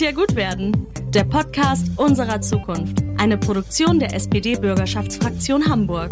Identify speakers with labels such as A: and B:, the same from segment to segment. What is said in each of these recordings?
A: Ja gut werden. Der Podcast unserer Zukunft. Eine Produktion der SPD-Bürgerschaftsfraktion Hamburg.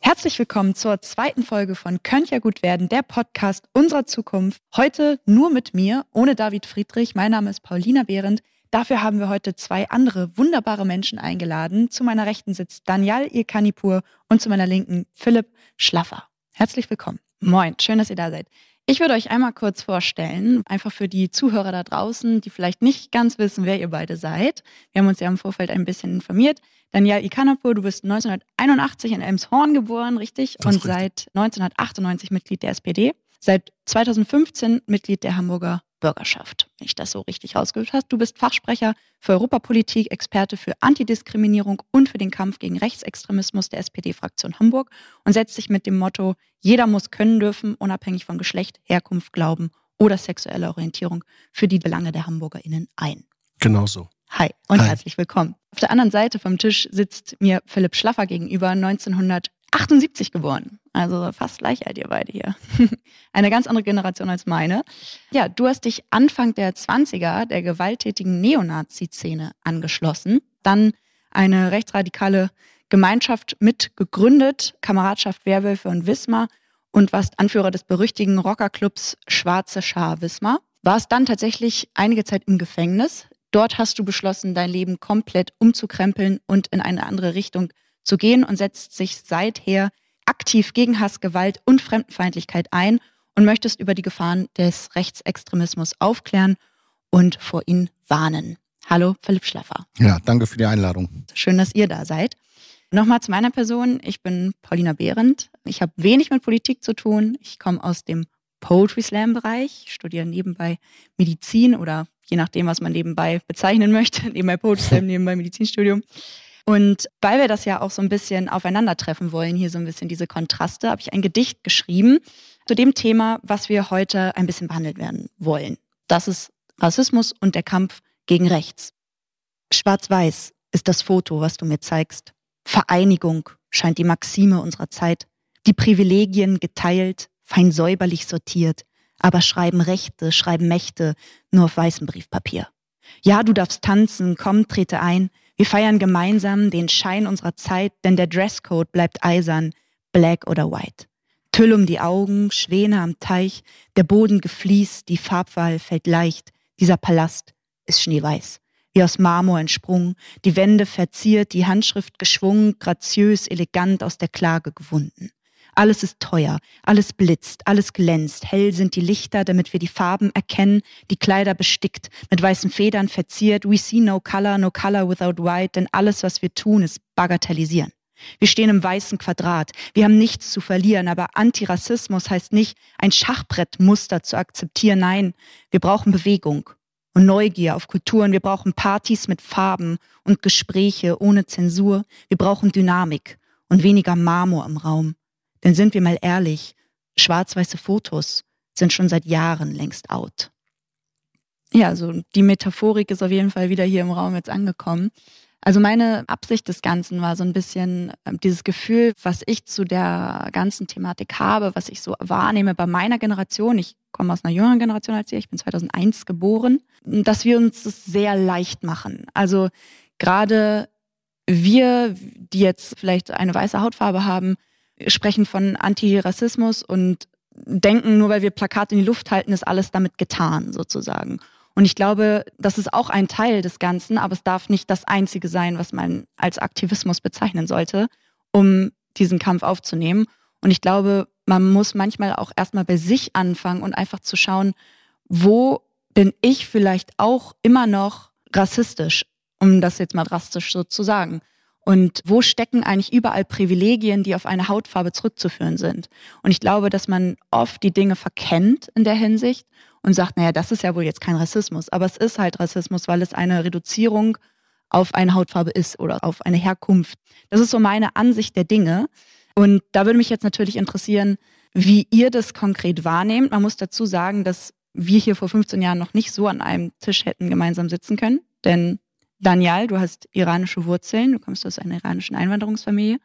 B: Herzlich willkommen zur zweiten Folge von Könnt ja gut werden, der Podcast unserer Zukunft. Heute nur mit mir, ohne David Friedrich. Mein Name ist Paulina Behrendt. Dafür haben wir heute zwei andere wunderbare Menschen eingeladen. Zu meiner Rechten sitzt Daniel Irkanipur und zu meiner Linken Philipp Schlaffer. Herzlich willkommen. Moin, schön, dass ihr da seid. Ich würde euch einmal kurz vorstellen, einfach für die Zuhörer da draußen, die vielleicht nicht ganz wissen, wer ihr beide seid. Wir haben uns ja im Vorfeld ein bisschen informiert. Daniel Ikanapur, du bist 1981 in Elmshorn geboren, richtig? Und
C: richtig.
B: seit 1998 Mitglied der SPD. Seit 2015 Mitglied der Hamburger Bürgerschaft, wenn ich das so richtig rausgehört habe. Du bist Fachsprecher für Europapolitik, Experte für Antidiskriminierung und für den Kampf gegen Rechtsextremismus der SPD-Fraktion Hamburg und setzt sich mit dem Motto, jeder muss können dürfen, unabhängig von Geschlecht, Herkunft, Glauben oder sexueller Orientierung, für die Belange der HamburgerInnen ein.
C: Genau so.
B: Hi und
C: Hi.
B: herzlich willkommen. Auf der anderen Seite vom Tisch sitzt mir Philipp Schlaffer gegenüber, 1978 geboren. Also fast gleich alt ihr beide hier. Eine ganz andere Generation als meine. Ja, du hast dich Anfang der 20er der gewalttätigen Neonazi-Szene angeschlossen, dann eine rechtsradikale Gemeinschaft mitgegründet, Kameradschaft Werwölfe und Wismar und warst Anführer des berüchtigten Rockerclubs Schwarze Schar Wismar. Warst dann tatsächlich einige Zeit im Gefängnis. Dort hast du beschlossen, dein Leben komplett umzukrempeln und in eine andere Richtung zu gehen und setzt sich seither aktiv gegen Hass, Gewalt und Fremdenfeindlichkeit ein und möchtest über die Gefahren des Rechtsextremismus aufklären und vor ihnen warnen. Hallo, Philipp Schlaffer.
C: Ja, danke für die Einladung.
B: Schön, dass ihr da seid. Nochmal zu meiner Person. Ich bin Paulina Behrendt. Ich habe wenig mit Politik zu tun. Ich komme aus dem Poetry Slam Bereich, studiere nebenbei Medizin oder je nachdem, was man nebenbei bezeichnen möchte, nebenbei Poetry Slam, nebenbei Medizinstudium. Und weil wir das ja auch so ein bisschen aufeinandertreffen wollen, hier so ein bisschen diese Kontraste, habe ich ein Gedicht geschrieben zu dem Thema, was wir heute ein bisschen behandelt werden wollen. Das ist Rassismus und der Kampf gegen rechts. Schwarz-Weiß ist das Foto, was du mir zeigst. Vereinigung scheint die Maxime unserer Zeit. Die Privilegien geteilt, fein säuberlich sortiert, aber schreiben Rechte, schreiben Mächte nur auf weißem Briefpapier. Ja, du darfst tanzen, komm, trete ein. Wir feiern gemeinsam den Schein unserer Zeit, denn der Dresscode bleibt eisern, black oder white. Tüll um die Augen, Schwäne am Teich, der Boden gefliest, die Farbwahl fällt leicht. Dieser Palast ist schneeweiß, wie aus Marmor entsprungen, die Wände verziert, die Handschrift geschwungen, graziös, elegant aus der Klage gewunden. Alles ist teuer, alles blitzt, alles glänzt, hell sind die Lichter, damit wir die Farben erkennen, die Kleider bestickt, mit weißen Federn verziert, we see no color, no color without white, denn alles, was wir tun, ist bagatellisieren. Wir stehen im weißen Quadrat. Wir haben nichts zu verlieren, aber Antirassismus heißt nicht, ein Schachbrettmuster zu akzeptieren. Nein, wir brauchen Bewegung und Neugier auf Kulturen. Wir brauchen Partys mit Farben und Gespräche ohne Zensur. Wir brauchen Dynamik und weniger Marmor im Raum. Denn sind wir mal ehrlich, schwarz-weiße Fotos sind schon seit Jahren längst out. Ja, also die Metaphorik ist auf jeden Fall wieder hier im Raum jetzt angekommen. Also meine Absicht des Ganzen war so ein bisschen ähm, dieses Gefühl, was ich zu der ganzen Thematik habe, was ich so wahrnehme bei meiner Generation. Ich komme aus einer jüngeren Generation als ihr, ich bin 2001 geboren, dass wir uns das sehr leicht machen. Also gerade wir, die jetzt vielleicht eine weiße Hautfarbe haben, sprechen von Antirassismus und denken, nur weil wir Plakate in die Luft halten, ist alles damit getan, sozusagen. Und ich glaube, das ist auch ein Teil des Ganzen, aber es darf nicht das Einzige sein, was man als Aktivismus bezeichnen sollte, um diesen Kampf aufzunehmen. Und ich glaube, man muss manchmal auch erstmal bei sich anfangen und einfach zu schauen, wo bin ich vielleicht auch immer noch rassistisch, um das jetzt mal drastisch so zu sagen. Und wo stecken eigentlich überall Privilegien, die auf eine Hautfarbe zurückzuführen sind? Und ich glaube, dass man oft die Dinge verkennt in der Hinsicht und sagt, naja, das ist ja wohl jetzt kein Rassismus. Aber es ist halt Rassismus, weil es eine Reduzierung auf eine Hautfarbe ist oder auf eine Herkunft. Das ist so meine Ansicht der Dinge. Und da würde mich jetzt natürlich interessieren, wie ihr das konkret wahrnehmt. Man muss dazu sagen, dass wir hier vor 15 Jahren noch nicht so an einem Tisch hätten gemeinsam sitzen können. Denn Daniel, du hast iranische Wurzeln, du kommst aus einer iranischen Einwanderungsfamilie.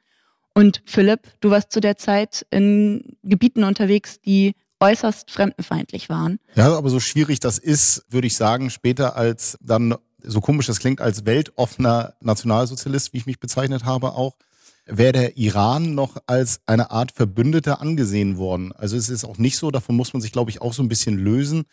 B: Und Philipp, du warst zu der Zeit in Gebieten unterwegs, die äußerst fremdenfeindlich waren.
C: Ja, aber so schwierig das ist, würde ich sagen, später als dann, so komisch das klingt, als weltoffener Nationalsozialist, wie ich mich bezeichnet habe, auch, wäre der Iran noch als eine Art Verbündeter angesehen worden. Also es ist auch nicht so, davon muss man sich, glaube ich, auch so ein bisschen lösen,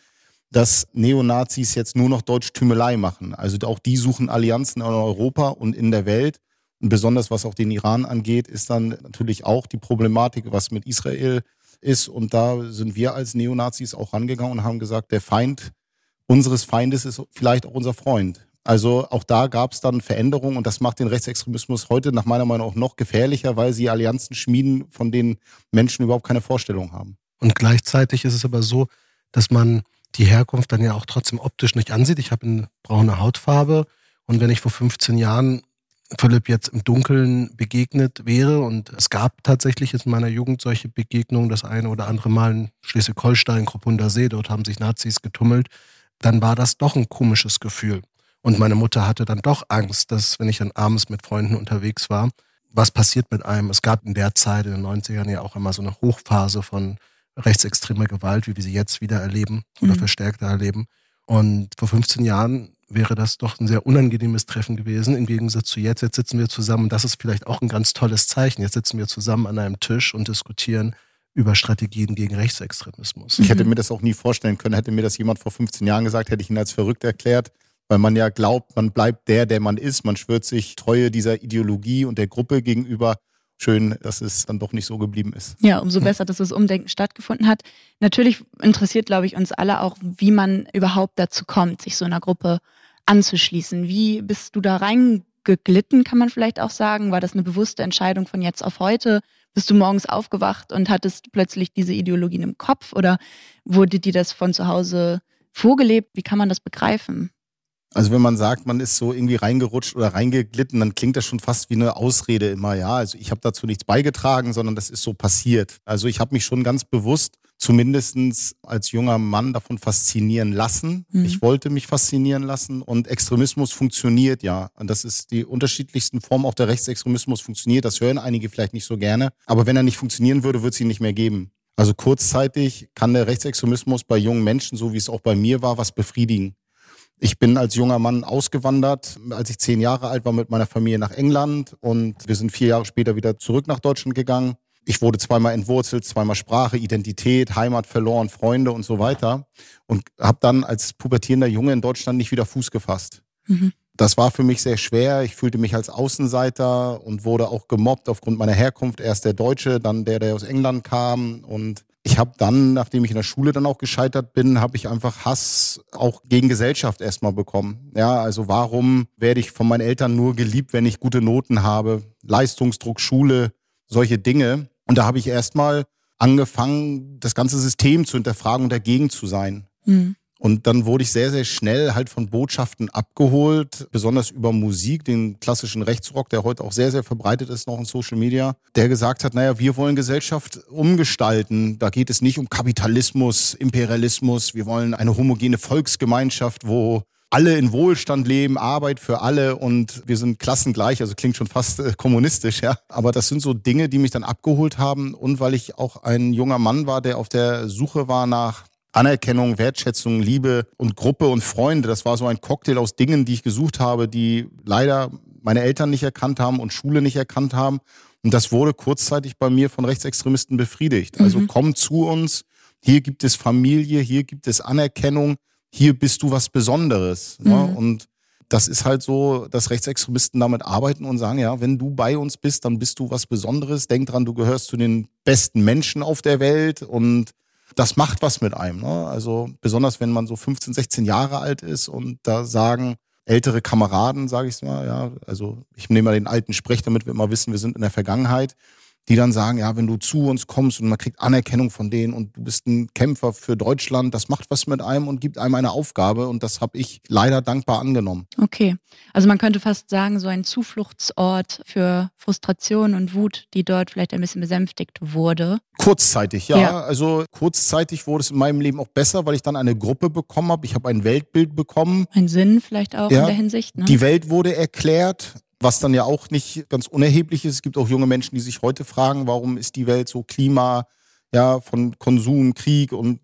C: dass Neonazis jetzt nur noch Deutschtümelei machen. Also auch die suchen Allianzen in Europa und in der Welt. Und besonders was auch den Iran angeht, ist dann natürlich auch die Problematik, was mit Israel ist. Und da sind wir als Neonazis auch rangegangen und haben gesagt, der Feind unseres Feindes ist vielleicht auch unser Freund. Also auch da gab es dann Veränderungen und das macht den Rechtsextremismus heute nach meiner Meinung auch noch gefährlicher, weil sie Allianzen schmieden, von denen Menschen überhaupt keine Vorstellung haben.
D: Und gleichzeitig ist es aber so, dass man die Herkunft dann ja auch trotzdem optisch nicht ansieht. Ich habe eine braune Hautfarbe und wenn ich vor 15 Jahren Philipp jetzt im Dunkeln begegnet wäre und es gab tatsächlich in meiner Jugend solche Begegnungen, das eine oder andere Mal in Schleswig-Holstein, Kruppunda See, dort haben sich Nazis getummelt, dann war das doch ein komisches Gefühl. Und meine Mutter hatte dann doch Angst, dass wenn ich dann abends mit Freunden unterwegs war, was passiert mit einem? Es gab in der Zeit, in den 90ern ja auch immer so eine Hochphase von rechtsextremer Gewalt, wie wir sie jetzt wieder erleben oder mhm. verstärkter erleben. Und vor 15 Jahren wäre das doch ein sehr unangenehmes Treffen gewesen, im Gegensatz zu jetzt. Jetzt sitzen wir zusammen und das ist vielleicht auch ein ganz tolles Zeichen. Jetzt sitzen wir zusammen an einem Tisch und diskutieren über Strategien gegen Rechtsextremismus.
C: Ich hätte mir das auch nie vorstellen können, hätte mir das jemand vor 15 Jahren gesagt, hätte ich ihn als verrückt erklärt, weil man ja glaubt, man bleibt der, der man ist. Man schwört sich Treue dieser Ideologie und der Gruppe gegenüber schön, dass es dann doch nicht so geblieben ist.
B: Ja, umso besser, dass das Umdenken stattgefunden hat. Natürlich interessiert, glaube ich, uns alle auch, wie man überhaupt dazu kommt, sich so einer Gruppe anzuschließen. Wie bist du da reingeglitten, kann man vielleicht auch sagen? War das eine bewusste Entscheidung von jetzt auf heute? Bist du morgens aufgewacht und hattest plötzlich diese Ideologien im Kopf oder wurde dir das von zu Hause vorgelebt? Wie kann man das begreifen?
C: Also wenn man sagt, man ist so irgendwie reingerutscht oder reingeglitten, dann klingt das schon fast wie eine Ausrede immer, ja. Also ich habe dazu nichts beigetragen, sondern das ist so passiert. Also ich habe mich schon ganz bewusst, zumindestens als junger Mann, davon faszinieren lassen. Mhm. Ich wollte mich faszinieren lassen und Extremismus funktioniert ja. Und das ist die unterschiedlichsten Formen, auch der Rechtsextremismus funktioniert. Das hören einige vielleicht nicht so gerne. Aber wenn er nicht funktionieren würde, würde es ihn nicht mehr geben. Also kurzzeitig kann der Rechtsextremismus bei jungen Menschen, so wie es auch bei mir war, was befriedigen. Ich bin als junger Mann ausgewandert, als ich zehn Jahre alt war mit meiner Familie nach England und wir sind vier Jahre später wieder zurück nach Deutschland gegangen. Ich wurde zweimal entwurzelt, zweimal Sprache, Identität, Heimat verloren, Freunde und so weiter und habe dann als pubertierender Junge in Deutschland nicht wieder Fuß gefasst. Mhm. Das war für mich sehr schwer. Ich fühlte mich als Außenseiter und wurde auch gemobbt aufgrund meiner Herkunft. Erst der Deutsche, dann der, der aus England kam und ich habe dann, nachdem ich in der Schule dann auch gescheitert bin, habe ich einfach Hass auch gegen Gesellschaft erstmal bekommen. Ja, also warum werde ich von meinen Eltern nur geliebt, wenn ich gute Noten habe? Leistungsdruck, Schule, solche Dinge. Und da habe ich erstmal angefangen, das ganze System zu hinterfragen und dagegen zu sein. Mhm. Und dann wurde ich sehr, sehr schnell halt von Botschaften abgeholt, besonders über Musik, den klassischen Rechtsrock, der heute auch sehr, sehr verbreitet ist noch in Social Media, der gesagt hat, naja, wir wollen Gesellschaft umgestalten. Da geht es nicht um Kapitalismus, Imperialismus. Wir wollen eine homogene Volksgemeinschaft, wo alle in Wohlstand leben, Arbeit für alle und wir sind klassengleich, also klingt schon fast äh, kommunistisch, ja. Aber das sind so Dinge, die mich dann abgeholt haben und weil ich auch ein junger Mann war, der auf der Suche war nach Anerkennung, Wertschätzung, Liebe und Gruppe und Freunde. Das war so ein Cocktail aus Dingen, die ich gesucht habe, die leider meine Eltern nicht erkannt haben und Schule nicht erkannt haben. Und das wurde kurzzeitig bei mir von Rechtsextremisten befriedigt. Also mhm. komm zu uns, hier gibt es Familie, hier gibt es Anerkennung, hier bist du was Besonderes. Ne? Mhm. Ne? Und das ist halt so, dass Rechtsextremisten damit arbeiten und sagen, ja, wenn du bei uns bist, dann bist du was Besonderes. Denk dran, du gehörst zu den besten Menschen auf der Welt und das macht was mit einem. Ne? Also besonders wenn man so 15, 16 Jahre alt ist und da sagen ältere Kameraden, sage ich mal, ja, also ich nehme mal den alten Sprech, damit wir immer wissen, wir sind in der Vergangenheit die dann sagen, ja, wenn du zu uns kommst und man kriegt Anerkennung von denen und du bist ein Kämpfer für Deutschland, das macht was mit einem und gibt einem eine Aufgabe und das habe ich leider dankbar angenommen.
B: Okay, also man könnte fast sagen, so ein Zufluchtsort für Frustration und Wut, die dort vielleicht ein bisschen besänftigt wurde.
C: Kurzzeitig, ja. ja. Also kurzzeitig wurde es in meinem Leben auch besser, weil ich dann eine Gruppe bekommen habe. Ich habe ein Weltbild bekommen.
B: Ein Sinn vielleicht auch ja. in der Hinsicht.
C: Ne? Die Welt wurde erklärt. Was dann ja auch nicht ganz unerheblich ist. Es gibt auch junge Menschen, die sich heute fragen, warum ist die Welt so klima ja, von Konsum, Krieg und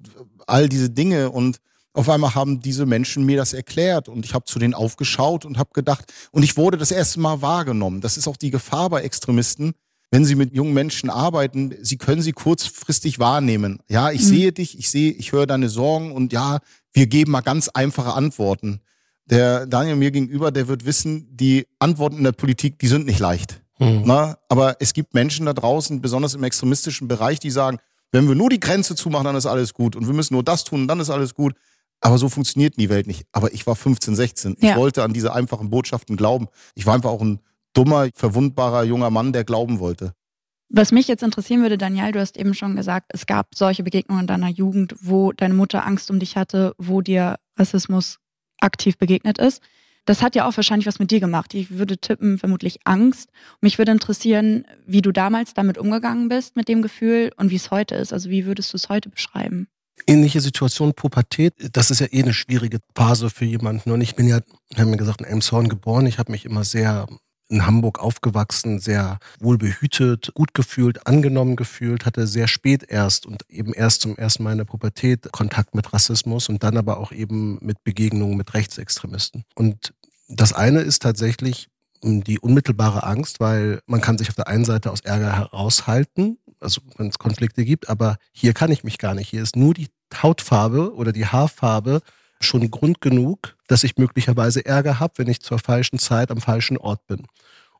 C: all diese Dinge und auf einmal haben diese Menschen mir das erklärt und ich habe zu denen aufgeschaut und habe gedacht, und ich wurde das erste Mal wahrgenommen. Das ist auch die Gefahr bei Extremisten, wenn sie mit jungen Menschen arbeiten, sie können sie kurzfristig wahrnehmen. Ja, ich mhm. sehe dich, ich sehe, ich höre deine Sorgen und ja, wir geben mal ganz einfache Antworten. Der Daniel mir gegenüber, der wird wissen, die Antworten in der Politik, die sind nicht leicht. Mhm. Na, aber es gibt Menschen da draußen, besonders im extremistischen Bereich, die sagen, wenn wir nur die Grenze zumachen, dann ist alles gut. Und wir müssen nur das tun, und dann ist alles gut. Aber so funktioniert die Welt nicht. Aber ich war 15, 16. Ja. Ich wollte an diese einfachen Botschaften glauben. Ich war einfach auch ein dummer, verwundbarer junger Mann, der glauben wollte.
B: Was mich jetzt interessieren würde, Daniel, du hast eben schon gesagt, es gab solche Begegnungen in deiner Jugend, wo deine Mutter Angst um dich hatte, wo dir Rassismus aktiv begegnet ist. Das hat ja auch wahrscheinlich was mit dir gemacht. Ich würde tippen, vermutlich Angst. Mich würde interessieren, wie du damals damit umgegangen bist, mit dem Gefühl und wie es heute ist. Also wie würdest du es heute beschreiben?
D: ähnliche Situation, Pubertät, das ist ja eh eine schwierige Phase für jemanden. Und ich bin ja, haben wir gesagt, in Elmshorn geboren. Ich habe mich immer sehr in Hamburg aufgewachsen, sehr wohlbehütet, gut gefühlt, angenommen gefühlt, hatte sehr spät erst und eben erst zum ersten Mal in der Pubertät Kontakt mit Rassismus und dann aber auch eben mit Begegnungen mit Rechtsextremisten. Und das eine ist tatsächlich die unmittelbare Angst, weil man kann sich auf der einen Seite aus Ärger heraushalten, also wenn es Konflikte gibt, aber hier kann ich mich gar nicht. Hier ist nur die Hautfarbe oder die Haarfarbe schon Grund genug, dass ich möglicherweise Ärger habe, wenn ich zur falschen Zeit am falschen Ort bin.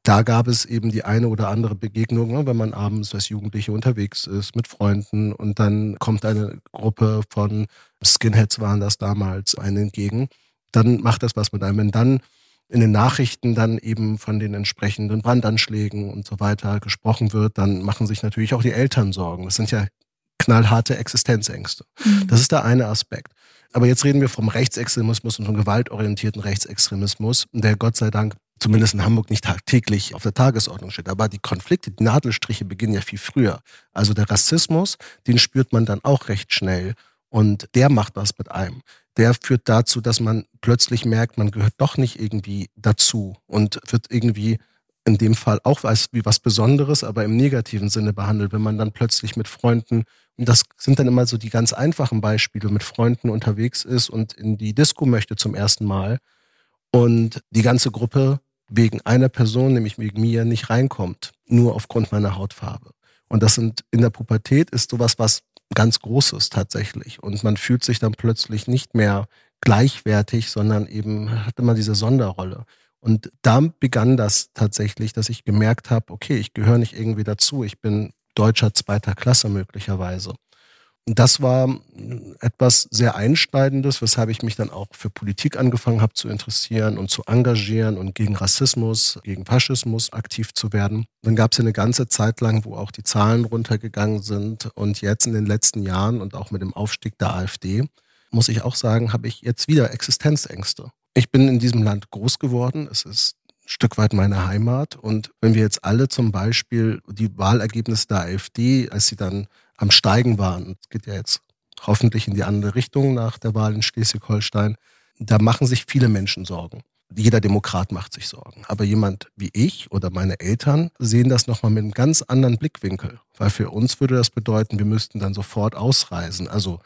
D: Da gab es eben die eine oder andere Begegnung, ne, wenn man abends als Jugendliche unterwegs ist mit Freunden und dann kommt eine Gruppe von Skinheads waren das damals einen entgegen, dann macht das was mit einem. Wenn dann in den Nachrichten dann eben von den entsprechenden Brandanschlägen und so weiter gesprochen wird, dann machen sich natürlich auch die Eltern Sorgen. Das sind ja knallharte Existenzängste. Mhm. Das ist der eine Aspekt. Aber jetzt reden wir vom Rechtsextremismus und vom gewaltorientierten Rechtsextremismus, der Gott sei Dank zumindest in Hamburg nicht tagtäglich auf der Tagesordnung steht. Aber die Konflikte, die Nadelstriche beginnen ja viel früher. Also der Rassismus, den spürt man dann auch recht schnell. Und der macht was mit einem. Der führt dazu, dass man plötzlich merkt, man gehört doch nicht irgendwie dazu und wird irgendwie in dem Fall auch als wie was Besonderes, aber im negativen Sinne behandelt, wenn man dann plötzlich mit Freunden und das sind dann immer so die ganz einfachen Beispiele, mit Freunden unterwegs ist und in die Disco möchte zum ersten Mal und die ganze Gruppe wegen einer Person, nämlich wegen mir, nicht reinkommt, nur aufgrund meiner Hautfarbe. Und das sind in der Pubertät ist sowas was ganz Großes tatsächlich. Und man fühlt sich dann plötzlich nicht mehr gleichwertig, sondern eben hat immer diese Sonderrolle. Und da begann das tatsächlich, dass ich gemerkt habe, okay, ich gehöre nicht irgendwie dazu. Ich bin deutscher zweiter Klasse möglicherweise. Und das war etwas sehr Einschneidendes, weshalb ich mich dann auch für Politik angefangen habe zu interessieren und zu engagieren und gegen Rassismus, gegen Faschismus aktiv zu werden. Dann gab es ja eine ganze Zeit lang, wo auch die Zahlen runtergegangen sind. Und jetzt in den letzten Jahren und auch mit dem Aufstieg der AfD, muss ich auch sagen, habe ich jetzt wieder Existenzängste. Ich bin in diesem Land groß geworden. Es ist Stück weit meine Heimat. Und wenn wir jetzt alle zum Beispiel die Wahlergebnisse der AfD, als sie dann am Steigen waren, es geht ja jetzt hoffentlich in die andere Richtung nach der Wahl in Schleswig-Holstein, da machen sich viele Menschen Sorgen. Jeder Demokrat macht sich Sorgen. Aber jemand wie ich oder meine Eltern sehen das nochmal mit einem ganz anderen Blickwinkel. Weil für uns würde das bedeuten, wir müssten dann sofort ausreisen. Also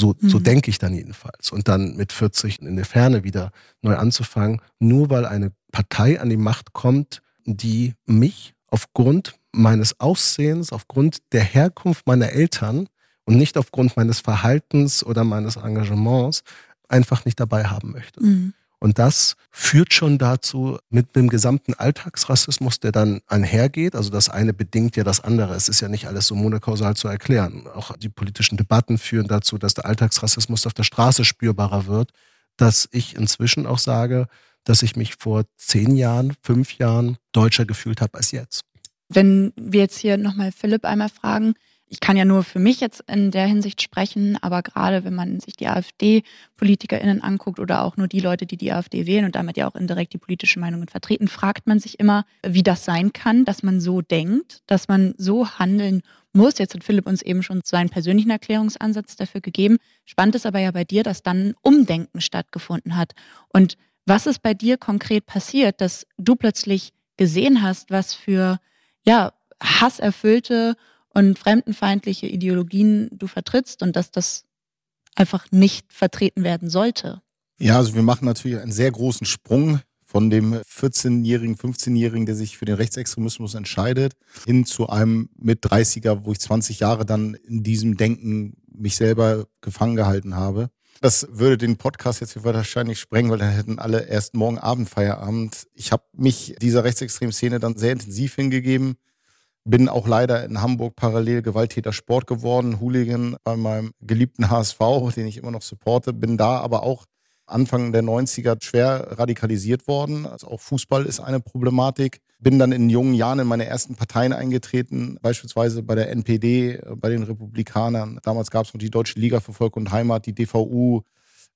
D: so, mhm. so denke ich dann jedenfalls. Und dann mit 40 in der Ferne wieder neu anzufangen, nur weil eine Partei an die Macht kommt, die mich aufgrund meines Aussehens, aufgrund der Herkunft meiner Eltern und nicht aufgrund meines Verhaltens oder meines Engagements einfach nicht dabei haben möchte. Mhm. Und das führt schon dazu, mit dem gesamten Alltagsrassismus, der dann einhergeht, also das eine bedingt ja das andere. Es ist ja nicht alles so monokausal zu erklären. Auch die politischen Debatten führen dazu, dass der Alltagsrassismus auf der Straße spürbarer wird, dass ich inzwischen auch sage, dass ich mich vor zehn Jahren, fünf Jahren deutscher gefühlt habe als jetzt.
B: Wenn wir jetzt hier nochmal Philipp einmal fragen, ich kann ja nur für mich jetzt in der Hinsicht sprechen, aber gerade wenn man sich die AfD-PolitikerInnen anguckt oder auch nur die Leute, die die AfD wählen und damit ja auch indirekt die politischen Meinungen vertreten, fragt man sich immer, wie das sein kann, dass man so denkt, dass man so handeln muss. Jetzt hat Philipp uns eben schon seinen persönlichen Erklärungsansatz dafür gegeben. Spannend ist aber ja bei dir, dass dann ein Umdenken stattgefunden hat. Und was ist bei dir konkret passiert, dass du plötzlich gesehen hast, was für ja, hasserfüllte und fremdenfeindliche Ideologien du vertrittst und dass das einfach nicht vertreten werden sollte.
C: Ja, also wir machen natürlich einen sehr großen Sprung von dem 14-jährigen, 15-jährigen, der sich für den Rechtsextremismus entscheidet, hin zu einem mit 30er, wo ich 20 Jahre dann in diesem Denken mich selber gefangen gehalten habe. Das würde den Podcast jetzt hier wahrscheinlich sprengen, weil dann hätten alle erst morgen Abend Feierabend. Ich habe mich dieser rechtsextremen Szene dann sehr intensiv hingegeben. Bin auch leider in Hamburg parallel Gewalttäter Sport geworden, Hooligan bei meinem geliebten HSV, den ich immer noch supporte. Bin da aber auch Anfang der 90er schwer radikalisiert worden. Also auch Fußball ist eine Problematik. Bin dann in jungen Jahren in meine ersten Parteien eingetreten, beispielsweise bei der NPD, bei den Republikanern. Damals gab es noch die Deutsche Liga für Volk und Heimat, die DVU.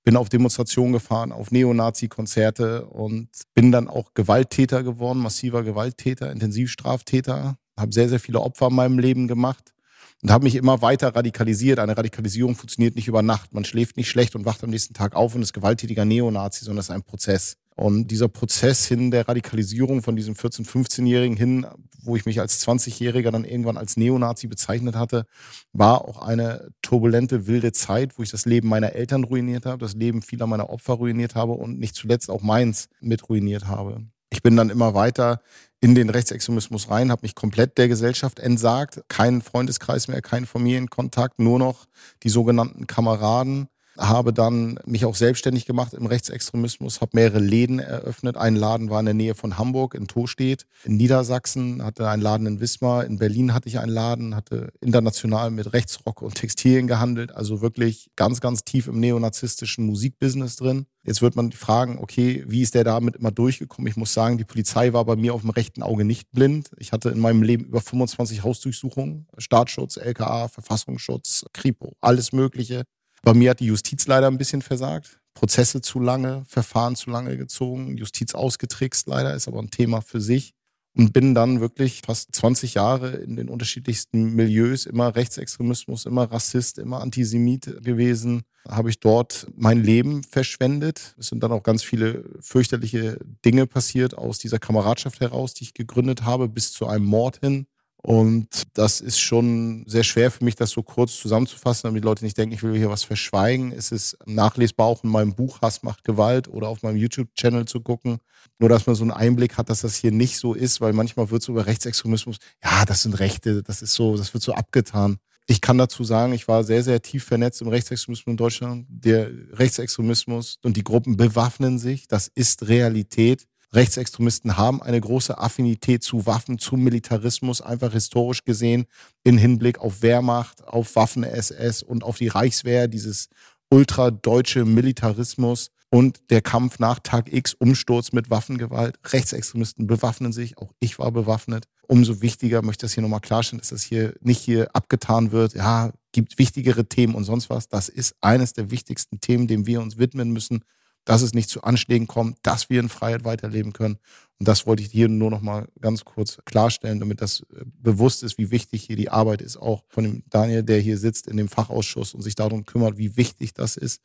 C: Bin auf Demonstrationen gefahren, auf Neonazi-Konzerte und bin dann auch Gewalttäter geworden, massiver Gewalttäter, Intensivstraftäter. Habe sehr, sehr viele Opfer in meinem Leben gemacht und habe mich immer weiter radikalisiert. Eine Radikalisierung funktioniert nicht über Nacht. Man schläft nicht schlecht und wacht am nächsten Tag auf und ist gewalttätiger Neonazi, sondern es ist ein Prozess. Und dieser Prozess hin der Radikalisierung von diesem 14-, 15-Jährigen hin, wo ich mich als 20-Jähriger dann irgendwann als Neonazi bezeichnet hatte, war auch eine turbulente, wilde Zeit, wo ich das Leben meiner Eltern ruiniert habe, das Leben vieler meiner Opfer ruiniert habe und nicht zuletzt auch meins mit ruiniert habe. Ich bin dann immer weiter in den Rechtsextremismus rein, habe mich komplett der Gesellschaft entsagt, keinen Freundeskreis mehr, keinen Familienkontakt, nur noch die sogenannten Kameraden habe dann mich auch selbstständig gemacht im Rechtsextremismus, habe mehrere Läden eröffnet. Ein Laden war in der Nähe von Hamburg in Tostedt, in Niedersachsen hatte einen Laden in Wismar, in Berlin hatte ich einen Laden, hatte international mit Rechtsrock und Textilien gehandelt, also wirklich ganz, ganz tief im neonazistischen Musikbusiness drin. Jetzt wird man fragen, okay, wie ist der damit immer durchgekommen? Ich muss sagen, die Polizei war bei mir auf dem rechten Auge nicht blind. Ich hatte in meinem Leben über 25 Hausdurchsuchungen, Staatsschutz, LKA, Verfassungsschutz, Kripo, alles Mögliche. Bei mir hat die Justiz leider ein bisschen versagt. Prozesse zu lange, Verfahren zu lange gezogen, Justiz ausgetrickst leider, ist aber ein Thema für sich. Und bin dann wirklich fast 20 Jahre in den unterschiedlichsten Milieus, immer Rechtsextremismus, immer Rassist, immer Antisemit gewesen. Habe ich dort mein Leben verschwendet. Es sind dann auch ganz viele fürchterliche Dinge passiert aus dieser Kameradschaft heraus, die ich gegründet habe, bis zu einem Mord hin. Und das ist schon sehr schwer für mich, das so kurz zusammenzufassen, damit die Leute nicht denken, ich will hier was verschweigen. Es ist nachlesbar auch in meinem Buch Hass macht Gewalt oder auf meinem YouTube-Channel zu gucken. Nur, dass man so einen Einblick hat, dass das hier nicht so ist, weil manchmal wird so über Rechtsextremismus, ja, das sind Rechte, das ist so, das wird so abgetan. Ich kann dazu sagen, ich war sehr, sehr tief vernetzt im Rechtsextremismus in Deutschland. Der Rechtsextremismus und die Gruppen bewaffnen sich. Das ist Realität. Rechtsextremisten haben eine große Affinität zu Waffen, zu Militarismus, einfach historisch gesehen, in Hinblick auf Wehrmacht, auf Waffen-SS und auf die Reichswehr, dieses ultradeutsche Militarismus und der Kampf nach Tag X, Umsturz mit Waffengewalt. Rechtsextremisten bewaffnen sich, auch ich war bewaffnet. Umso wichtiger möchte ich das hier nochmal klarstellen, dass das hier nicht hier abgetan wird. Ja, gibt wichtigere Themen und sonst was. Das ist eines der wichtigsten Themen, dem wir uns widmen müssen dass es nicht zu Anschlägen kommt, dass wir in Freiheit weiterleben können. Und das wollte ich hier nur noch mal ganz kurz klarstellen, damit das äh, bewusst ist, wie wichtig hier die Arbeit ist, auch von dem Daniel, der hier sitzt in dem Fachausschuss und sich darum kümmert, wie wichtig das ist.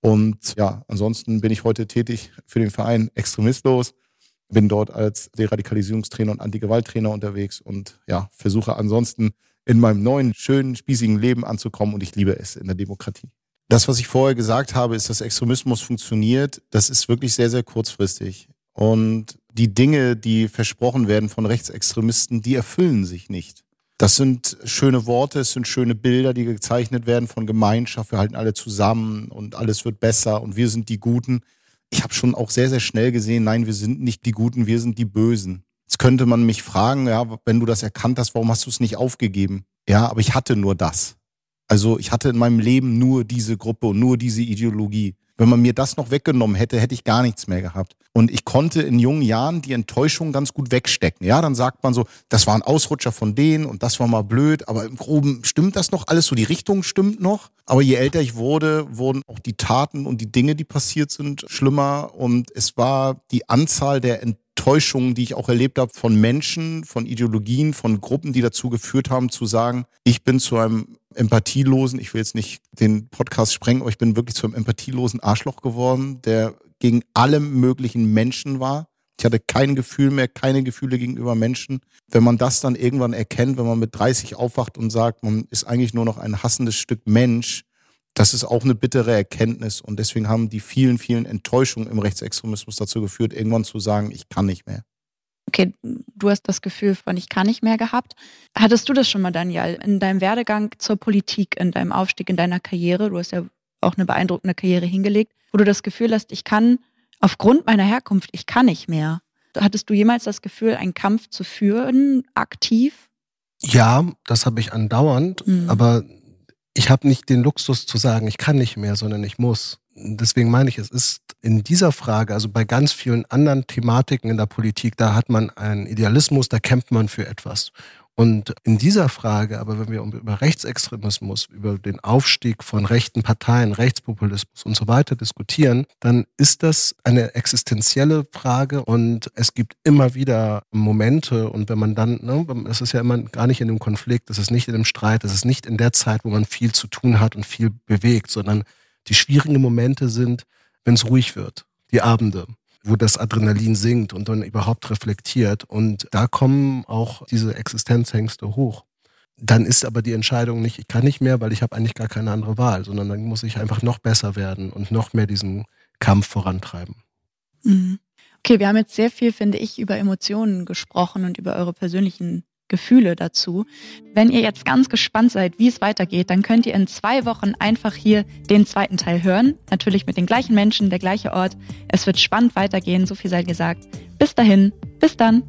C: Und ja, ansonsten bin ich heute tätig für den Verein Extremistlos, bin dort als Deradikalisierungstrainer und Antigewalttrainer unterwegs und ja, versuche ansonsten in meinem neuen, schönen, spießigen Leben anzukommen und ich liebe es in der Demokratie. Das, was ich vorher gesagt habe, ist, dass Extremismus funktioniert. Das ist wirklich sehr, sehr kurzfristig. Und die Dinge, die versprochen werden von Rechtsextremisten, die erfüllen sich nicht. Das sind schöne Worte, es sind schöne Bilder, die gezeichnet werden von Gemeinschaft. Wir halten alle zusammen und alles wird besser und wir sind die Guten. Ich habe schon auch sehr, sehr schnell gesehen, nein, wir sind nicht die Guten, wir sind die Bösen. Jetzt könnte man mich fragen, ja, wenn du das erkannt hast, warum hast du es nicht aufgegeben? Ja, aber ich hatte nur das. Also ich hatte in meinem Leben nur diese Gruppe und nur diese Ideologie. Wenn man mir das noch weggenommen hätte, hätte ich gar nichts mehr gehabt. Und ich konnte in jungen Jahren die Enttäuschung ganz gut wegstecken. Ja, dann sagt man so, das war ein Ausrutscher von denen und das war mal blöd, aber im Groben stimmt das noch alles so, die Richtung stimmt noch. Aber je älter ich wurde, wurden auch die Taten und die Dinge, die passiert sind, schlimmer und es war die Anzahl der Enttäuschungen, die ich auch erlebt habe von Menschen, von Ideologien, von Gruppen, die dazu geführt haben, zu sagen, ich bin zu einem empathielosen, ich will jetzt nicht den Podcast sprengen, aber ich bin wirklich zu einem empathielosen Arschloch geworden, der gegen alle möglichen Menschen war. Ich hatte kein Gefühl mehr, keine Gefühle gegenüber Menschen. Wenn man das dann irgendwann erkennt, wenn man mit 30 aufwacht und sagt, man ist eigentlich nur noch ein hassendes Stück Mensch, das ist auch eine bittere Erkenntnis. Und deswegen haben die vielen, vielen Enttäuschungen im Rechtsextremismus dazu geführt, irgendwann zu sagen, ich kann nicht mehr.
B: Okay, du hast das Gefühl von ich kann nicht mehr gehabt. Hattest du das schon mal, Daniel, in deinem Werdegang zur Politik, in deinem Aufstieg, in deiner Karriere? Du hast ja auch eine beeindruckende Karriere hingelegt, wo du das Gefühl hast, ich kann aufgrund meiner Herkunft, ich kann nicht mehr. Hattest du jemals das Gefühl, einen Kampf zu führen, aktiv?
D: Ja, das habe ich andauernd, mhm. aber ich habe nicht den Luxus zu sagen, ich kann nicht mehr, sondern ich muss. Deswegen meine ich, es ist in dieser Frage, also bei ganz vielen anderen Thematiken in der Politik, da hat man einen Idealismus, da kämpft man für etwas. Und in dieser Frage, aber wenn wir über Rechtsextremismus, über den Aufstieg von rechten Parteien, Rechtspopulismus und so weiter diskutieren, dann ist das eine existenzielle Frage und es gibt immer wieder Momente und wenn man dann, ne, es ist ja immer gar nicht in dem Konflikt, es ist nicht in dem Streit, es ist nicht in der Zeit, wo man viel zu tun hat und viel bewegt, sondern die schwierigen Momente sind, wenn es ruhig wird, die Abende wo das Adrenalin sinkt und dann überhaupt reflektiert. Und da kommen auch diese Existenzängste hoch. Dann ist aber die Entscheidung nicht, ich kann nicht mehr, weil ich habe eigentlich gar keine andere Wahl, sondern dann muss ich einfach noch besser werden und noch mehr diesen Kampf vorantreiben.
B: Mhm. Okay, wir haben jetzt sehr viel, finde ich, über Emotionen gesprochen und über eure persönlichen Gefühle dazu. Wenn ihr jetzt ganz gespannt seid, wie es weitergeht, dann könnt ihr in zwei Wochen einfach hier den zweiten Teil hören. Natürlich mit den gleichen Menschen, der gleiche Ort. Es wird spannend weitergehen, so viel sei gesagt. Bis dahin, bis dann.